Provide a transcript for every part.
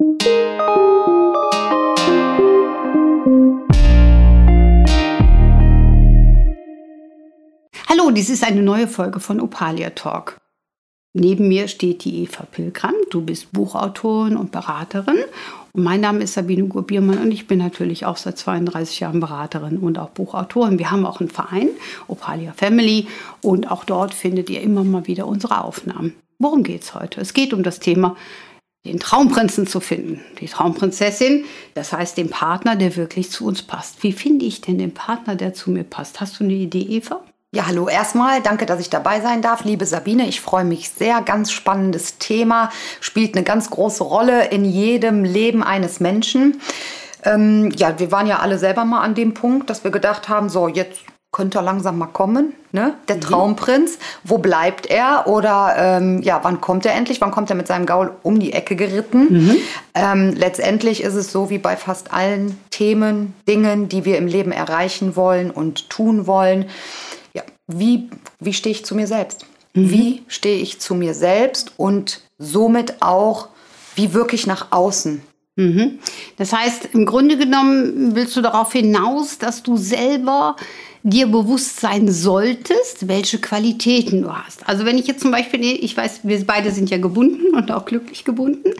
Hallo, dies ist eine neue Folge von Opalia Talk. Neben mir steht die Eva Pilgram. Du bist Buchautorin und Beraterin. Und mein Name ist Sabine Gurbiermann und ich bin natürlich auch seit 32 Jahren Beraterin und auch Buchautorin. Wir haben auch einen Verein, Opalia Family, und auch dort findet ihr immer mal wieder unsere Aufnahmen. Worum geht es heute? Es geht um das Thema den Traumprinzen zu finden, die Traumprinzessin, das heißt den Partner, der wirklich zu uns passt. Wie finde ich denn den Partner, der zu mir passt? Hast du eine Idee, Eva? Ja, hallo erstmal. Danke, dass ich dabei sein darf. Liebe Sabine, ich freue mich sehr. Ganz spannendes Thema. Spielt eine ganz große Rolle in jedem Leben eines Menschen. Ähm, ja, wir waren ja alle selber mal an dem Punkt, dass wir gedacht haben, so, jetzt könnte er langsam mal kommen, ne? Der mhm. Traumprinz. Wo bleibt er? Oder ähm, ja, wann kommt er endlich? Wann kommt er mit seinem Gaul um die Ecke geritten? Mhm. Ähm, letztendlich ist es so wie bei fast allen Themen, Dingen, die wir im Leben erreichen wollen und tun wollen wie, wie stehe ich zu mir selbst? Mhm. Wie stehe ich zu mir selbst und somit auch, wie wirklich nach außen? Mhm. Das heißt, im Grunde genommen willst du darauf hinaus, dass du selber dir bewusst sein solltest, welche Qualitäten du hast. Also wenn ich jetzt zum Beispiel, ich weiß, wir beide sind ja gebunden und auch glücklich gebunden,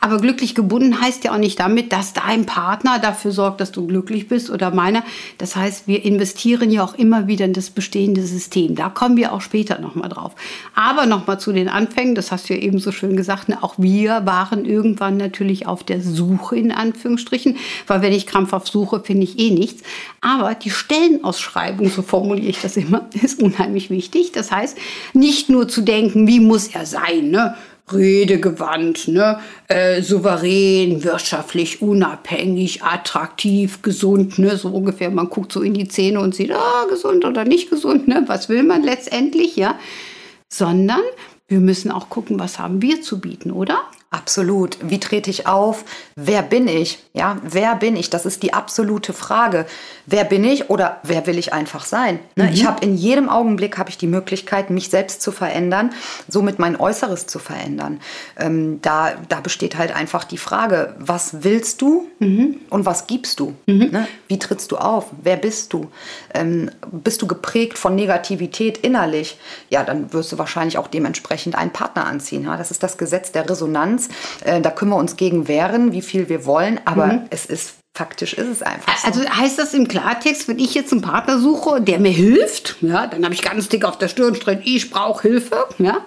aber glücklich gebunden heißt ja auch nicht damit, dass dein Partner dafür sorgt, dass du glücklich bist oder meiner. Das heißt, wir investieren ja auch immer wieder in das bestehende System. Da kommen wir auch später nochmal drauf. Aber nochmal zu den Anfängen, das hast du ja eben so schön gesagt, ne, auch wir waren irgendwann natürlich auf der Suche in Anführungsstrichen, weil wenn ich krampfhaft suche, finde ich eh nichts. Aber die Stellenausschreibung Beschreibung, so formuliere ich das immer, ist unheimlich wichtig. Das heißt, nicht nur zu denken, wie muss er sein, ne? redegewandt, ne? Äh, souverän, wirtschaftlich unabhängig, attraktiv, gesund, ne? so ungefähr. Man guckt so in die Zähne und sieht, ah, gesund oder nicht gesund, ne? was will man letztendlich, ja? Sondern wir müssen auch gucken, was haben wir zu bieten, oder? Absolut. Wie trete ich auf? Wer bin ich? Ja, wer bin ich? Das ist die absolute Frage. Wer bin ich oder wer will ich einfach sein? Ne? Mhm. Ich habe in jedem Augenblick habe ich die Möglichkeit, mich selbst zu verändern, somit mein Äußeres zu verändern. Ähm, da, da besteht halt einfach die Frage, was willst du mhm. und was gibst du? Mhm. Ne? Wie trittst du auf? Wer bist du? Ähm, bist du geprägt von Negativität innerlich? Ja, dann wirst du wahrscheinlich auch dementsprechend einen Partner anziehen. Ja? Das ist das Gesetz der Resonanz uns. Äh, da können wir uns gegen wehren, wie viel wir wollen, aber mhm. es ist faktisch ist es einfach so. Also heißt das im Klartext, wenn ich jetzt einen Partner suche, der mir hilft, ja, dann habe ich ganz dick auf der Stirn stehen, ich brauche Hilfe, ja,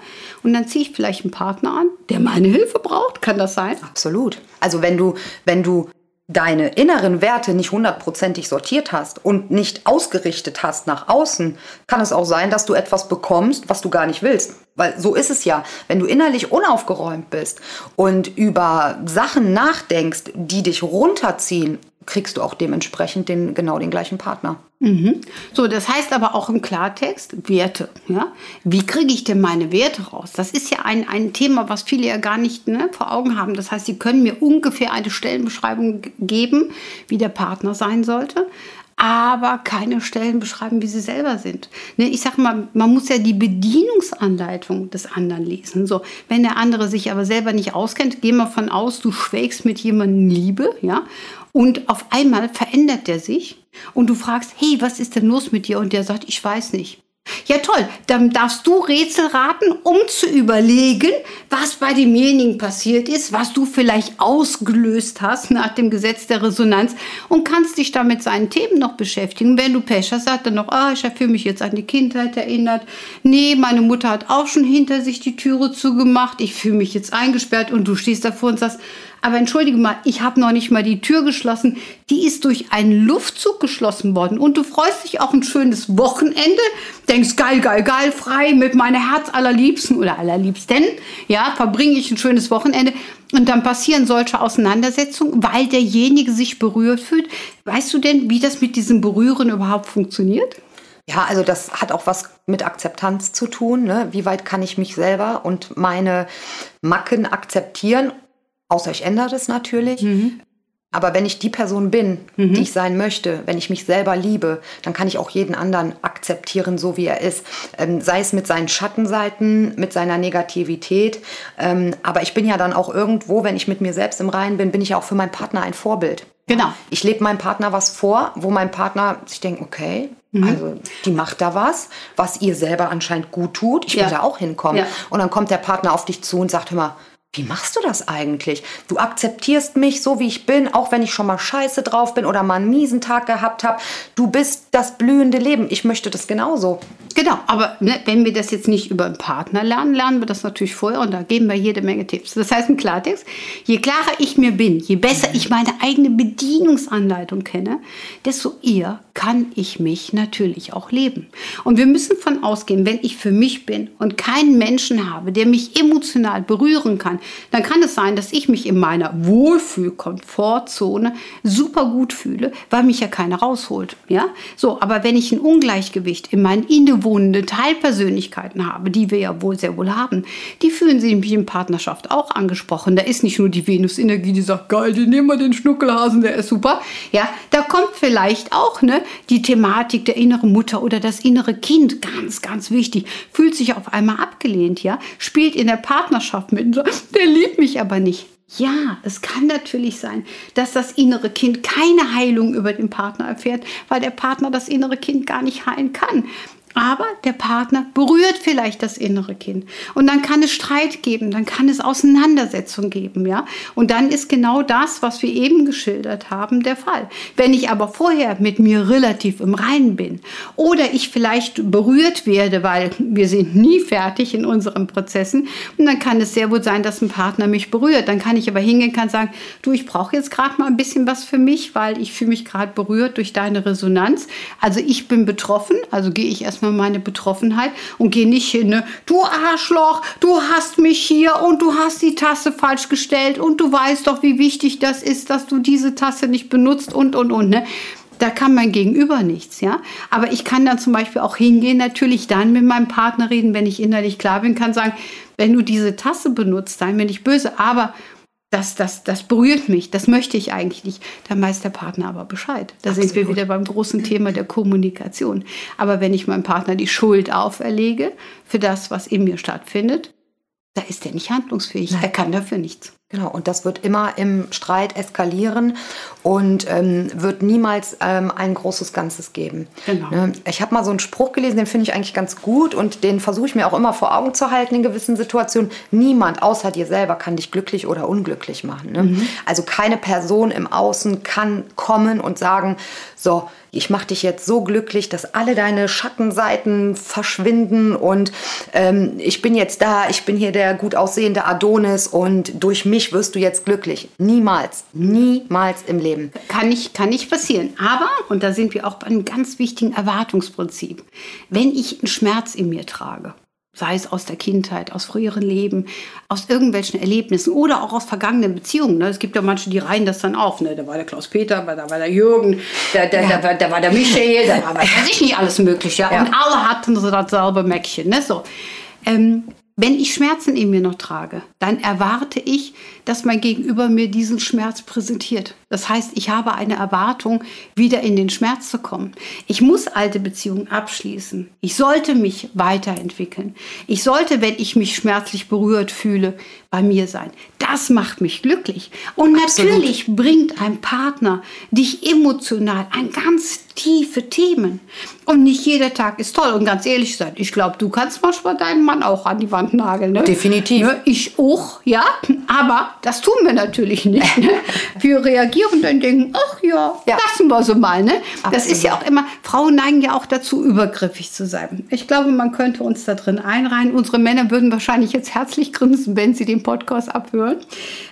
und dann ziehe ich vielleicht einen Partner an, der meine Hilfe braucht, kann das sein? Absolut. Also wenn du, wenn du deine inneren Werte nicht hundertprozentig sortiert hast und nicht ausgerichtet hast nach außen, kann es auch sein, dass du etwas bekommst, was du gar nicht willst. Weil so ist es ja. Wenn du innerlich unaufgeräumt bist und über Sachen nachdenkst, die dich runterziehen, kriegst du auch dementsprechend den, genau den gleichen Partner. Mhm. So, das heißt aber auch im Klartext Werte. Ja? Wie kriege ich denn meine Werte raus? Das ist ja ein, ein Thema, was viele ja gar nicht ne, vor Augen haben. Das heißt, sie können mir ungefähr eine Stellenbeschreibung geben, wie der Partner sein sollte aber keine Stellen beschreiben, wie sie selber sind. Ne, ich sage mal, man muss ja die Bedienungsanleitung des anderen lesen. So, wenn der andere sich aber selber nicht auskennt, geh mal von aus, du schwelgst mit jemandem Liebe, ja, und auf einmal verändert der sich und du fragst, hey, was ist denn los mit dir? Und der sagt, ich weiß nicht. Ja toll, dann darfst du Rätsel raten, um zu überlegen, was bei demjenigen passiert ist, was du vielleicht ausgelöst hast nach dem Gesetz der Resonanz und kannst dich dann mit seinen Themen noch beschäftigen. Wenn du Pech hast, sagt er noch, ah, ich habe mich jetzt an die Kindheit erinnert. Nee, meine Mutter hat auch schon hinter sich die Türe zugemacht. Ich fühle mich jetzt eingesperrt und du stehst davor und sagst, aber entschuldige mal, ich habe noch nicht mal die Tür geschlossen. Die ist durch einen Luftzug geschlossen worden. Und du freust dich auch ein schönes Wochenende, denkst geil, geil, geil, frei mit meiner Herz allerliebsten oder allerliebsten. Ja, verbringe ich ein schönes Wochenende. Und dann passieren solche Auseinandersetzungen, weil derjenige sich berührt fühlt. Weißt du denn, wie das mit diesem Berühren überhaupt funktioniert? Ja, also das hat auch was mit Akzeptanz zu tun. Ne? Wie weit kann ich mich selber und meine Macken akzeptieren Außer ich ändere es natürlich. Mhm. Aber wenn ich die Person bin, mhm. die ich sein möchte, wenn ich mich selber liebe, dann kann ich auch jeden anderen akzeptieren, so wie er ist. Ähm, sei es mit seinen Schattenseiten, mit seiner Negativität. Ähm, aber ich bin ja dann auch irgendwo, wenn ich mit mir selbst im Reinen bin, bin ich ja auch für meinen Partner ein Vorbild. Genau. Ich lebe meinem Partner was vor, wo mein Partner sich denkt, okay, mhm. also die macht da was, was ihr selber anscheinend gut tut. Ich will ja. da auch hinkommen. Ja. Und dann kommt der Partner auf dich zu und sagt, hör mal, wie machst du das eigentlich? Du akzeptierst mich so, wie ich bin, auch wenn ich schon mal scheiße drauf bin oder mal einen miesen Tag gehabt habe. Du bist das blühende Leben. Ich möchte das genauso. Genau, aber ne, wenn wir das jetzt nicht über einen Partner lernen, lernen wir das natürlich vorher und da geben wir jede Menge Tipps. Das heißt im Klartext, je klarer ich mir bin, je besser ich meine eigene Bedienungsanleitung kenne, desto eher kann ich mich natürlich auch leben. Und wir müssen von ausgehen, wenn ich für mich bin und keinen Menschen habe, der mich emotional berühren kann, dann kann es sein, dass ich mich in meiner Wohlfühl-Komfortzone super gut fühle, weil mich ja keiner rausholt. Ja? So, aber wenn ich ein Ungleichgewicht in meinen innewohnenden Teilpersönlichkeiten habe, die wir ja wohl sehr wohl haben, die fühlen sich in Partnerschaft auch angesprochen. Da ist nicht nur die Venus-Energie, die sagt, geil, die nehmen wir den Schnuckelhasen, der ist super. Ja, da kommt vielleicht auch ne, die Thematik der inneren Mutter oder das innere Kind, ganz, ganz wichtig, fühlt sich auf einmal abgelehnt, ja, spielt in der Partnerschaft mit, der liebt mich aber nicht. Ja, es kann natürlich sein, dass das innere Kind keine Heilung über den Partner erfährt, weil der Partner das innere Kind gar nicht heilen kann. Aber der Partner berührt vielleicht das innere Kind. Und dann kann es Streit geben, dann kann es Auseinandersetzung geben, ja. Und dann ist genau das, was wir eben geschildert haben, der Fall. Wenn ich aber vorher mit mir relativ im Reinen bin oder ich vielleicht berührt werde, weil wir sind nie fertig in unseren Prozessen, und dann kann es sehr wohl sein, dass ein Partner mich berührt. Dann kann ich aber hingehen, kann sagen, du, ich brauche jetzt gerade mal ein bisschen was für mich, weil ich fühle mich gerade berührt durch deine Resonanz. Also ich bin betroffen, also gehe ich erstmal erstmal meine Betroffenheit und gehe nicht hin, ne? du Arschloch, du hast mich hier und du hast die Tasse falsch gestellt und du weißt doch, wie wichtig das ist, dass du diese Tasse nicht benutzt und, und, und. Ne? Da kann mein Gegenüber nichts, ja. Aber ich kann dann zum Beispiel auch hingehen, natürlich dann mit meinem Partner reden, wenn ich innerlich klar bin, kann sagen, wenn du diese Tasse benutzt, sei mir nicht böse, aber das, das, das berührt mich, das möchte ich eigentlich nicht. Dann weiß der Partner aber Bescheid. Da Absolut. sind wir wieder beim großen Thema der Kommunikation. Aber wenn ich meinem Partner die Schuld auferlege für das, was in mir stattfindet, da ist er nicht handlungsfähig. Nein. Er kann dafür nichts. Genau, und das wird immer im Streit eskalieren und ähm, wird niemals ähm, ein großes Ganzes geben. Genau. Ne? Ich habe mal so einen Spruch gelesen, den finde ich eigentlich ganz gut und den versuche ich mir auch immer vor Augen zu halten in gewissen Situationen. Niemand außer dir selber kann dich glücklich oder unglücklich machen. Ne? Mhm. Also keine Person im Außen kann kommen und sagen, so, ich mache dich jetzt so glücklich, dass alle deine Schattenseiten verschwinden und ähm, ich bin jetzt da, ich bin hier der gut aussehende Adonis und durch mich wirst du jetzt glücklich. Niemals, niemals im Leben. Kann nicht, kann nicht passieren. Aber, und da sind wir auch bei einem ganz wichtigen Erwartungsprinzip, wenn ich einen Schmerz in mir trage, sei es aus der Kindheit, aus früheren Leben, aus irgendwelchen Erlebnissen oder auch aus vergangenen Beziehungen. Ne? Es gibt ja manche, die reihen das dann auf. Ne? Da war der Klaus-Peter, da war der Jürgen, da, da, ja. da, da, war der Michael, da war weiß ich nicht alles Mögliche. Ja? Und alle hatten so dasselbe Mäckchen. Ne? So. Ähm, wenn ich Schmerzen in mir noch trage, dann erwarte ich, dass mein Gegenüber mir diesen Schmerz präsentiert. Das heißt, ich habe eine Erwartung, wieder in den Schmerz zu kommen. Ich muss alte Beziehungen abschließen. Ich sollte mich weiterentwickeln. Ich sollte, wenn ich mich schmerzlich berührt fühle, bei mir sein. Das macht mich glücklich. Und Absolut. natürlich bringt ein Partner dich emotional an ganz tiefe Themen. Und nicht jeder Tag ist toll. Und ganz ehrlich sein, ich glaube, du kannst manchmal deinen Mann auch an die Wand nageln. Ne? Definitiv. Ne? Ich auch, ja. Aber das tun wir natürlich nicht. Ne? Wir reagieren dann denken, ach ja, ja, lassen wir so mal. Ne? Das ist ja auch immer, Frauen neigen ja auch dazu, übergriffig zu sein. Ich glaube, man könnte uns da drin einreihen. Unsere Männer würden wahrscheinlich jetzt herzlich grinsen, wenn sie den Podcast abhören.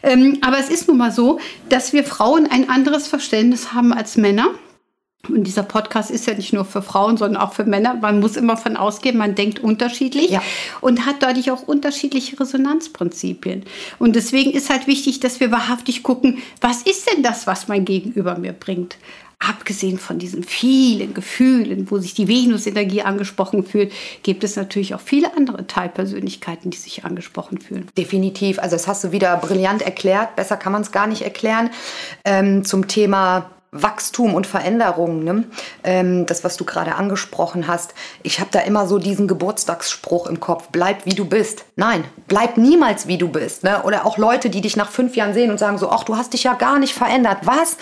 Ähm, aber es ist nun mal so, dass wir Frauen ein anderes Verständnis haben als Männer. Und dieser Podcast ist ja nicht nur für Frauen, sondern auch für Männer. Man muss immer von ausgehen, man denkt unterschiedlich ja. und hat dadurch auch unterschiedliche Resonanzprinzipien. Und deswegen ist halt wichtig, dass wir wahrhaftig gucken, was ist denn das, was mein Gegenüber mir bringt? abgesehen von diesen vielen Gefühlen, wo sich die Venus-Energie angesprochen fühlt, gibt es natürlich auch viele andere Teilpersönlichkeiten, die sich angesprochen fühlen. Definitiv. Also das hast du wieder brillant erklärt. Besser kann man es gar nicht erklären. Ähm, zum Thema Wachstum und Veränderung, ne? ähm, das, was du gerade angesprochen hast. Ich habe da immer so diesen Geburtstagsspruch im Kopf, bleib wie du bist. Nein, bleib niemals wie du bist. Ne? Oder auch Leute, die dich nach fünf Jahren sehen und sagen so, ach, du hast dich ja gar nicht verändert. Was?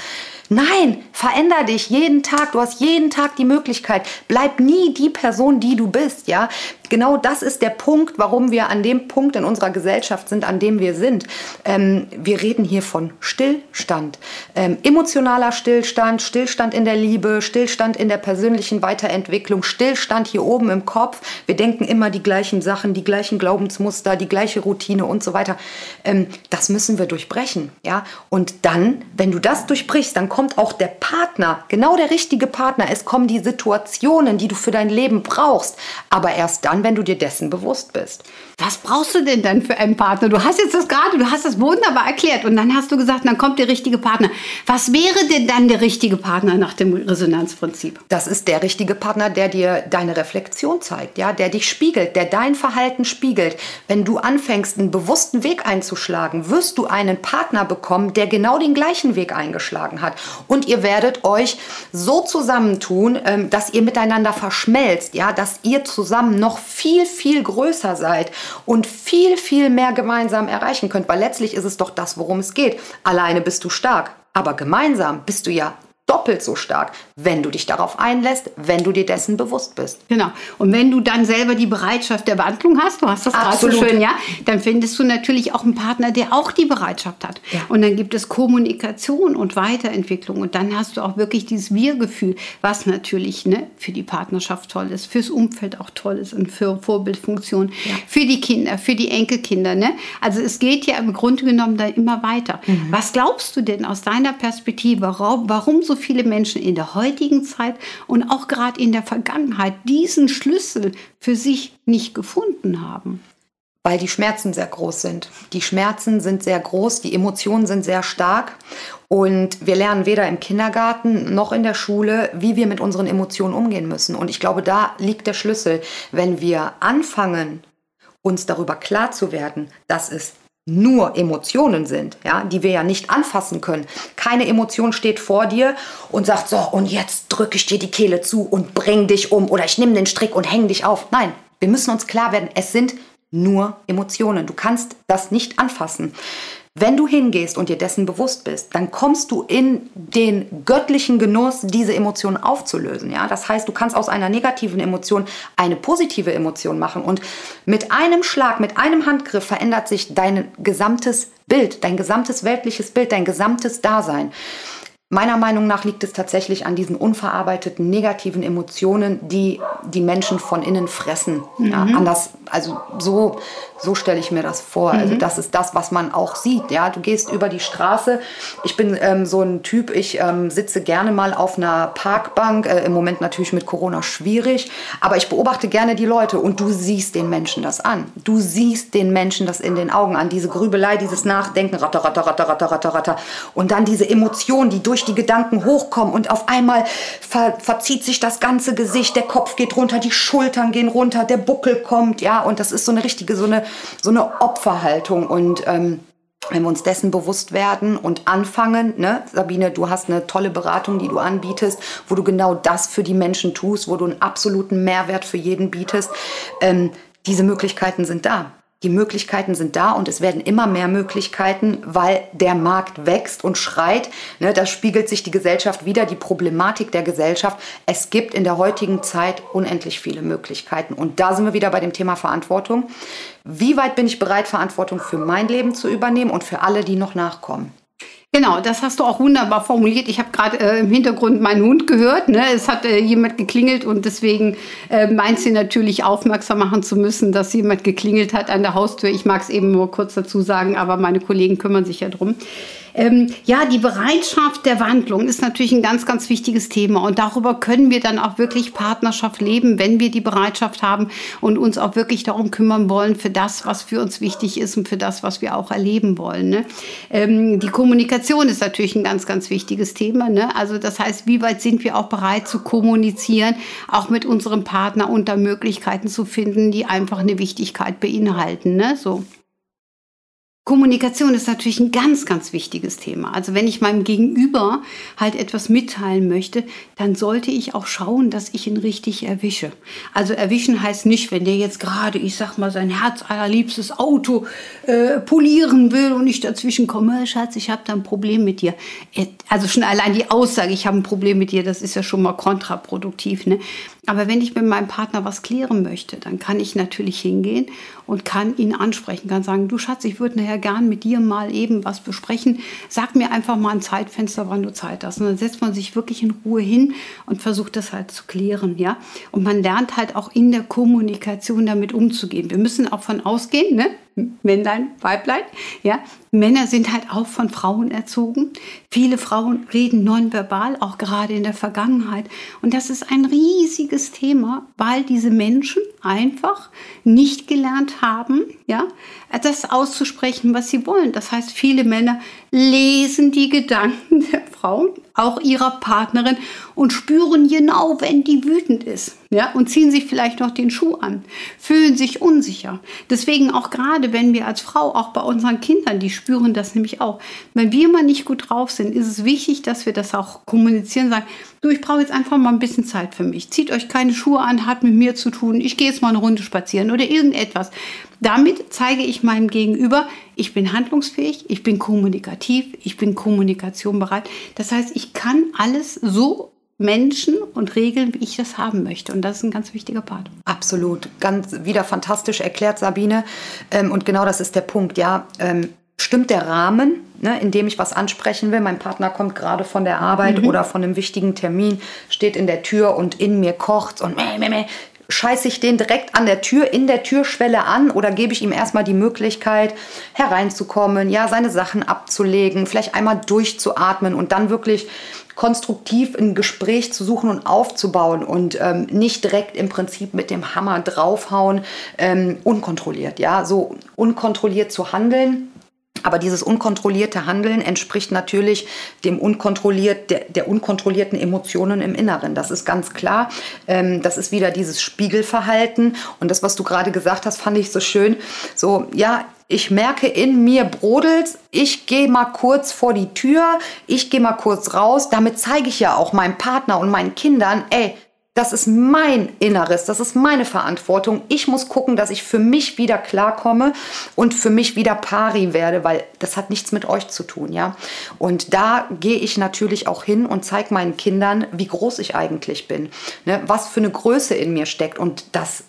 Nein, veränder dich jeden Tag. Du hast jeden Tag die Möglichkeit. Bleib nie die Person, die du bist, ja? Genau das ist der Punkt, warum wir an dem Punkt in unserer Gesellschaft sind, an dem wir sind. Ähm, wir reden hier von Stillstand. Ähm, emotionaler Stillstand, Stillstand in der Liebe, Stillstand in der persönlichen Weiterentwicklung, Stillstand hier oben im Kopf. Wir denken immer die gleichen Sachen, die gleichen Glaubensmuster, die gleiche Routine und so weiter. Ähm, das müssen wir durchbrechen, ja? Und dann, wenn du das durchbrichst, dann kommt auch der Partner, genau der richtige Partner. Es kommen die Situationen, die du für dein Leben brauchst. Aber erst dann, wenn du dir dessen bewusst bist. Was brauchst du denn dann für einen Partner? Du hast jetzt das gerade, du hast das wunderbar erklärt und dann hast du gesagt, dann kommt der richtige Partner. Was wäre denn dann der richtige Partner nach dem Resonanzprinzip? Das ist der richtige Partner, der dir deine Reflexion zeigt, ja, der dich spiegelt, der dein Verhalten spiegelt. Wenn du anfängst, einen bewussten Weg einzuschlagen, wirst du einen Partner bekommen, der genau den gleichen Weg eingeschlagen hat. Und ihr werdet euch so zusammentun, ähm, dass ihr miteinander verschmelzt, ja, dass ihr zusammen noch viel, viel größer seid und viel, viel mehr gemeinsam erreichen könnt. Weil letztlich ist es doch das, worum es geht. Alleine bist du stark, aber gemeinsam bist du ja doppelt so stark, wenn du dich darauf einlässt, wenn du dir dessen bewusst bist. Genau. Und wenn du dann selber die Bereitschaft der Wandlung hast, du hast das gerade so schön, ja, dann findest du natürlich auch einen Partner, der auch die Bereitschaft hat. Ja. Und dann gibt es Kommunikation und Weiterentwicklung und dann hast du auch wirklich dieses Wir-Gefühl, was natürlich ne, für die Partnerschaft toll ist, fürs Umfeld auch toll ist und für Vorbildfunktion, ja. für die Kinder, für die Enkelkinder. Ne? Also es geht ja im Grunde genommen da immer weiter. Mhm. Was glaubst du denn aus deiner Perspektive, warum, warum so so viele Menschen in der heutigen Zeit und auch gerade in der Vergangenheit diesen Schlüssel für sich nicht gefunden haben? Weil die Schmerzen sehr groß sind. Die Schmerzen sind sehr groß, die Emotionen sind sehr stark und wir lernen weder im Kindergarten noch in der Schule, wie wir mit unseren Emotionen umgehen müssen. Und ich glaube, da liegt der Schlüssel. Wenn wir anfangen, uns darüber klar zu werden, dass es nur Emotionen sind, ja, die wir ja nicht anfassen können. Keine Emotion steht vor dir und sagt so, und jetzt drücke ich dir die Kehle zu und bring dich um oder ich nehme den Strick und hänge dich auf. Nein, wir müssen uns klar werden, es sind nur Emotionen. Du kannst das nicht anfassen. Wenn du hingehst und dir dessen bewusst bist, dann kommst du in den göttlichen Genuss, diese Emotionen aufzulösen. Ja? Das heißt, du kannst aus einer negativen Emotion eine positive Emotion machen. Und mit einem Schlag, mit einem Handgriff verändert sich dein gesamtes Bild, dein gesamtes weltliches Bild, dein gesamtes Dasein. Meiner Meinung nach liegt es tatsächlich an diesen unverarbeiteten negativen Emotionen, die die Menschen von innen fressen. Mhm. Ja, anders, also so, so stelle ich mir das vor. Also mhm. Also das ist das, was man auch sieht. Ja, du gehst über die Straße. Ich bin ähm, so ein Typ. Ich ähm, sitze gerne mal auf einer Parkbank. Äh, Im Moment natürlich mit Corona schwierig, aber ich beobachte gerne die Leute und du siehst den Menschen das an. Du siehst den Menschen das in den Augen an. Diese Grübelei, dieses Nachdenken, ratter, ratter, ratter, ratter, ratter, ratter. Und dann diese Emotion, die durch die Gedanken hochkommen und auf einmal ver verzieht sich das ganze Gesicht, der Kopf geht runter, die Schultern gehen runter, der Buckel kommt, ja, und das ist so eine richtige, so eine, so eine Opferhaltung und ähm, wenn wir uns dessen bewusst werden und anfangen, ne, Sabine, du hast eine tolle Beratung, die du anbietest, wo du genau das für die Menschen tust, wo du einen absoluten Mehrwert für jeden bietest. Ähm, diese Möglichkeiten sind da. Die Möglichkeiten sind da und es werden immer mehr Möglichkeiten, weil der Markt wächst und schreit. Ne, da spiegelt sich die Gesellschaft wieder, die Problematik der Gesellschaft. Es gibt in der heutigen Zeit unendlich viele Möglichkeiten. Und da sind wir wieder bei dem Thema Verantwortung. Wie weit bin ich bereit, Verantwortung für mein Leben zu übernehmen und für alle, die noch nachkommen? Genau, das hast du auch wunderbar formuliert. Ich habe gerade äh, im Hintergrund meinen Hund gehört. Ne? Es hat äh, jemand geklingelt und deswegen äh, meint sie natürlich aufmerksam machen zu müssen, dass jemand geklingelt hat an der Haustür. Ich mag es eben nur kurz dazu sagen, aber meine Kollegen kümmern sich ja drum. Ähm, ja, die Bereitschaft der Wandlung ist natürlich ein ganz, ganz wichtiges Thema. Und darüber können wir dann auch wirklich Partnerschaft leben, wenn wir die Bereitschaft haben und uns auch wirklich darum kümmern wollen für das, was für uns wichtig ist und für das, was wir auch erleben wollen. Ne? Ähm, die Kommunikation ist natürlich ein ganz, ganz wichtiges Thema. Ne? Also das heißt, wie weit sind wir auch bereit zu kommunizieren, auch mit unserem Partner unter Möglichkeiten zu finden, die einfach eine Wichtigkeit beinhalten. Ne? So. Kommunikation ist natürlich ein ganz, ganz wichtiges Thema. Also wenn ich meinem Gegenüber halt etwas mitteilen möchte, dann sollte ich auch schauen, dass ich ihn richtig erwische. Also erwischen heißt nicht, wenn der jetzt gerade, ich sag mal, sein Herz allerliebstes Auto äh, polieren will und ich dazwischen komme, Schatz, ich habe da ein Problem mit dir. Also schon allein die Aussage, ich habe ein Problem mit dir, das ist ja schon mal kontraproduktiv. Ne? Aber wenn ich mit meinem Partner was klären möchte, dann kann ich natürlich hingehen und kann ihn ansprechen, kann sagen, du Schatz, ich würde nachher gern mit dir mal eben was besprechen. Sag mir einfach mal ein Zeitfenster, wann du Zeit hast. Und dann setzt man sich wirklich in Ruhe hin und versucht das halt zu klären, ja. Und man lernt halt auch in der Kommunikation damit umzugehen. Wir müssen auch von ausgehen, ne? Männlein, Weiblein. Ja? Männer sind halt auch von Frauen erzogen. Viele Frauen reden nonverbal, auch gerade in der Vergangenheit. Und das ist ein riesiges Thema, weil diese Menschen einfach nicht gelernt haben, ja, das auszusprechen, was sie wollen. Das heißt, viele Männer lesen die Gedanken der Frauen, auch ihrer Partnerin und spüren genau, wenn die wütend ist. Ja, und ziehen sich vielleicht noch den Schuh an, fühlen sich unsicher. Deswegen auch gerade, wenn wir als Frau, auch bei unseren Kindern, die spüren das nämlich auch, wenn wir mal nicht gut drauf sind, ist es wichtig, dass wir das auch kommunizieren, sagen, du, ich brauche jetzt einfach mal ein bisschen Zeit für mich. Zieht euch keine Schuhe an, hat mit mir zu tun, ich gehe jetzt mal eine Runde spazieren oder irgendetwas. Damit zeige ich meinem Gegenüber, ich bin handlungsfähig, ich bin kommunikativ, ich bin kommunikationbereit. Das heißt, ich kann alles so Menschen und Regeln, wie ich das haben möchte. Und das ist ein ganz wichtiger Part. Absolut. Ganz wieder fantastisch erklärt, Sabine. Ähm, und genau das ist der Punkt. Ja, ähm, stimmt der Rahmen, ne, in dem ich was ansprechen will. Mein Partner kommt gerade von der Arbeit mhm. oder von einem wichtigen Termin, steht in der Tür und in mir kocht und meh, meh, meh, scheiße ich den direkt an der Tür, in der Türschwelle an oder gebe ich ihm erstmal die Möglichkeit, hereinzukommen, ja, seine Sachen abzulegen, vielleicht einmal durchzuatmen und dann wirklich konstruktiv ein Gespräch zu suchen und aufzubauen und ähm, nicht direkt im Prinzip mit dem Hammer draufhauen, ähm, unkontrolliert, ja, so unkontrolliert zu handeln aber dieses unkontrollierte Handeln entspricht natürlich dem unkontrolliert, der, der unkontrollierten Emotionen im Inneren. Das ist ganz klar. Ähm, das ist wieder dieses Spiegelverhalten. Und das, was du gerade gesagt hast, fand ich so schön. So, ja, ich merke in mir brodelt, ich gehe mal kurz vor die Tür, ich gehe mal kurz raus. Damit zeige ich ja auch meinem Partner und meinen Kindern, ey, das ist mein Inneres, das ist meine Verantwortung. Ich muss gucken, dass ich für mich wieder klarkomme und für mich wieder pari werde, weil das hat nichts mit euch zu tun, ja. Und da gehe ich natürlich auch hin und zeige meinen Kindern, wie groß ich eigentlich bin, ne? was für eine Größe in mir steckt. Und das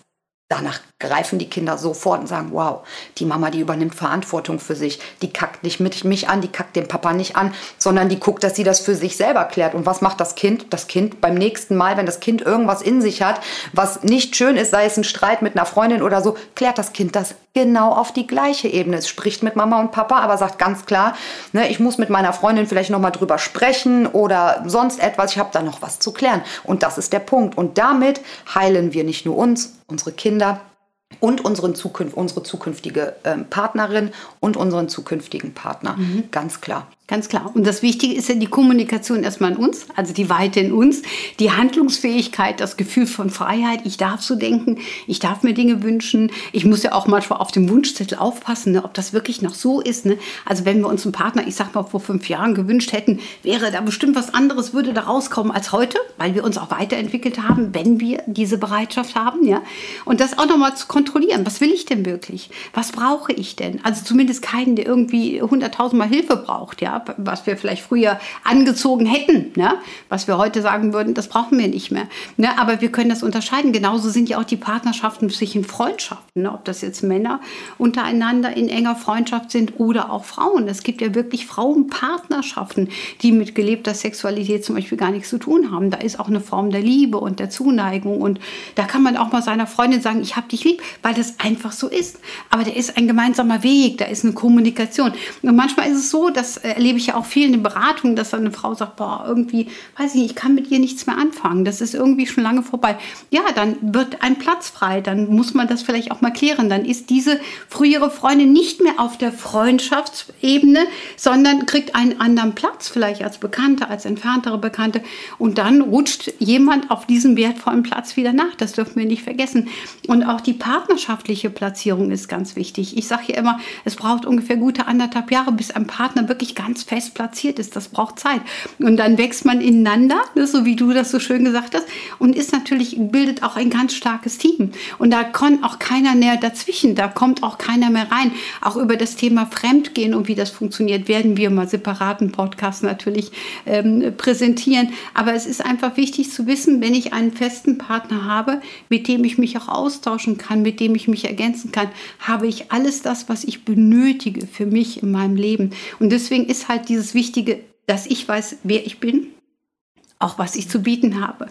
danach greifen die Kinder sofort und sagen, wow, die Mama, die übernimmt Verantwortung für sich. Die kackt nicht mit mich an, die kackt den Papa nicht an, sondern die guckt, dass sie das für sich selber klärt. Und was macht das Kind? Das Kind beim nächsten Mal, wenn das Kind irgendwas in sich hat, was nicht schön ist, sei es ein Streit mit einer Freundin oder so, klärt das Kind das genau auf die gleiche Ebene. Es spricht mit Mama und Papa, aber sagt ganz klar, ne, ich muss mit meiner Freundin vielleicht noch mal drüber sprechen oder sonst etwas. Ich habe da noch was zu klären. Und das ist der Punkt. Und damit heilen wir nicht nur uns, unsere Kinder, und unseren Zukünft, unsere zukünftige ähm, Partnerin und unseren zukünftigen Partner. Mhm. Ganz klar. Ganz klar. Und das Wichtige ist ja die Kommunikation erstmal in uns, also die Weite in uns, die Handlungsfähigkeit, das Gefühl von Freiheit. Ich darf so denken, ich darf mir Dinge wünschen. Ich muss ja auch manchmal auf dem Wunschzettel aufpassen, ne, ob das wirklich noch so ist. Ne? Also wenn wir uns einen Partner, ich sag mal, vor fünf Jahren gewünscht hätten, wäre da bestimmt was anderes, würde da rauskommen als heute, weil wir uns auch weiterentwickelt haben, wenn wir diese Bereitschaft haben. Ja? Und das auch nochmal zu kontrollieren. Was will ich denn wirklich? Was brauche ich denn? Also zumindest keinen, der irgendwie hunderttausendmal Hilfe braucht. Ja? Was wir vielleicht früher angezogen hätten, ne? was wir heute sagen würden, das brauchen wir nicht mehr. Ne? Aber wir können das unterscheiden. Genauso sind ja auch die Partnerschaften sich in Freundschaften, ne? ob das jetzt Männer untereinander in enger Freundschaft sind oder auch Frauen. Es gibt ja wirklich Frauenpartnerschaften, die mit gelebter Sexualität zum Beispiel gar nichts zu tun haben. Da ist auch eine Form der Liebe und der Zuneigung und da kann man auch mal seiner Freundin sagen, ich habe dich lieb, weil das einfach so ist. Aber da ist ein gemeinsamer Weg, da ist eine Kommunikation. Und manchmal ist es so, dass äh, erlebe ich ja auch viel in den Beratungen, dass dann eine Frau sagt, boah, irgendwie, weiß ich nicht, ich kann mit ihr nichts mehr anfangen. Das ist irgendwie schon lange vorbei. Ja, dann wird ein Platz frei. Dann muss man das vielleicht auch mal klären. Dann ist diese frühere Freundin nicht mehr auf der Freundschaftsebene, sondern kriegt einen anderen Platz, vielleicht als Bekannte, als entferntere Bekannte. Und dann rutscht jemand auf diesen wertvollen Platz wieder nach. Das dürfen wir nicht vergessen. Und auch die partnerschaftliche Platzierung ist ganz wichtig. Ich sage ja immer, es braucht ungefähr gute anderthalb Jahre, bis ein Partner wirklich ganz fest platziert ist. Das braucht Zeit. Und dann wächst man ineinander, ne, so wie du das so schön gesagt hast, und ist natürlich, bildet auch ein ganz starkes Team. Und da kommt auch keiner näher dazwischen, da kommt auch keiner mehr rein. Auch über das Thema Fremdgehen und wie das funktioniert, werden wir mal separaten Podcast natürlich ähm, präsentieren. Aber es ist einfach wichtig zu wissen, wenn ich einen festen Partner habe, mit dem ich mich auch austauschen kann, mit dem ich mich ergänzen kann, habe ich alles das, was ich benötige für mich in meinem Leben. Und deswegen ist halt dieses Wichtige, dass ich weiß, wer ich bin, auch was ich zu bieten habe,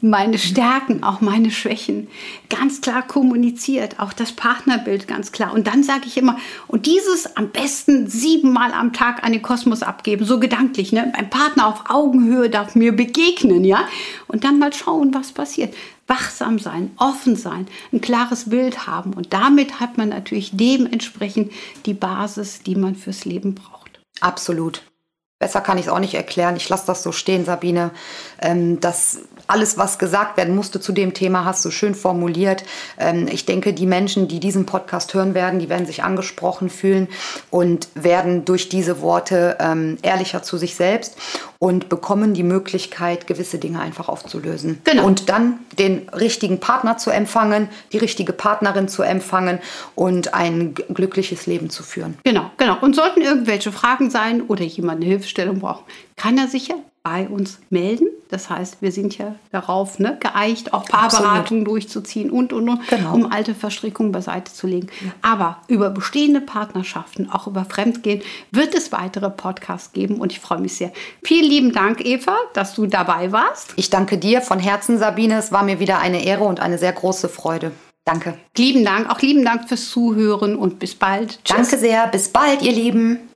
meine Stärken, auch meine Schwächen, ganz klar kommuniziert, auch das Partnerbild ganz klar. Und dann sage ich immer, und dieses am besten siebenmal am Tag an den Kosmos abgeben, so gedanklich, ne? Ein Partner auf Augenhöhe darf mir begegnen, ja? Und dann mal schauen, was passiert. Wachsam sein, offen sein, ein klares Bild haben. Und damit hat man natürlich dementsprechend die Basis, die man fürs Leben braucht. Absolut. Besser kann ich es auch nicht erklären. Ich lasse das so stehen, Sabine. Ähm, das alles, was gesagt werden musste zu dem Thema, hast du schön formuliert. Ähm, ich denke, die Menschen, die diesen Podcast hören werden, die werden sich angesprochen fühlen und werden durch diese Worte ähm, ehrlicher zu sich selbst und bekommen die Möglichkeit, gewisse Dinge einfach aufzulösen. Genau. Und dann den richtigen Partner zu empfangen, die richtige Partnerin zu empfangen und ein glückliches Leben zu führen. Genau, genau. Und sollten irgendwelche Fragen sein oder jemand eine Hilfe Hilfestellung brauchen, kann er sich ja bei uns melden. Das heißt, wir sind ja darauf ne, geeicht, auch Paarberatungen durchzuziehen und, und, und genau. um alte Verstrickungen beiseite zu legen. Ja. Aber über bestehende Partnerschaften, auch über Fremdgehen, wird es weitere Podcasts geben und ich freue mich sehr. Vielen lieben Dank, Eva, dass du dabei warst. Ich danke dir von Herzen, Sabine. Es war mir wieder eine Ehre und eine sehr große Freude. Danke. Lieben Dank, auch lieben Dank fürs Zuhören und bis bald. Tschüss. Danke sehr, bis bald, ihr Lieben.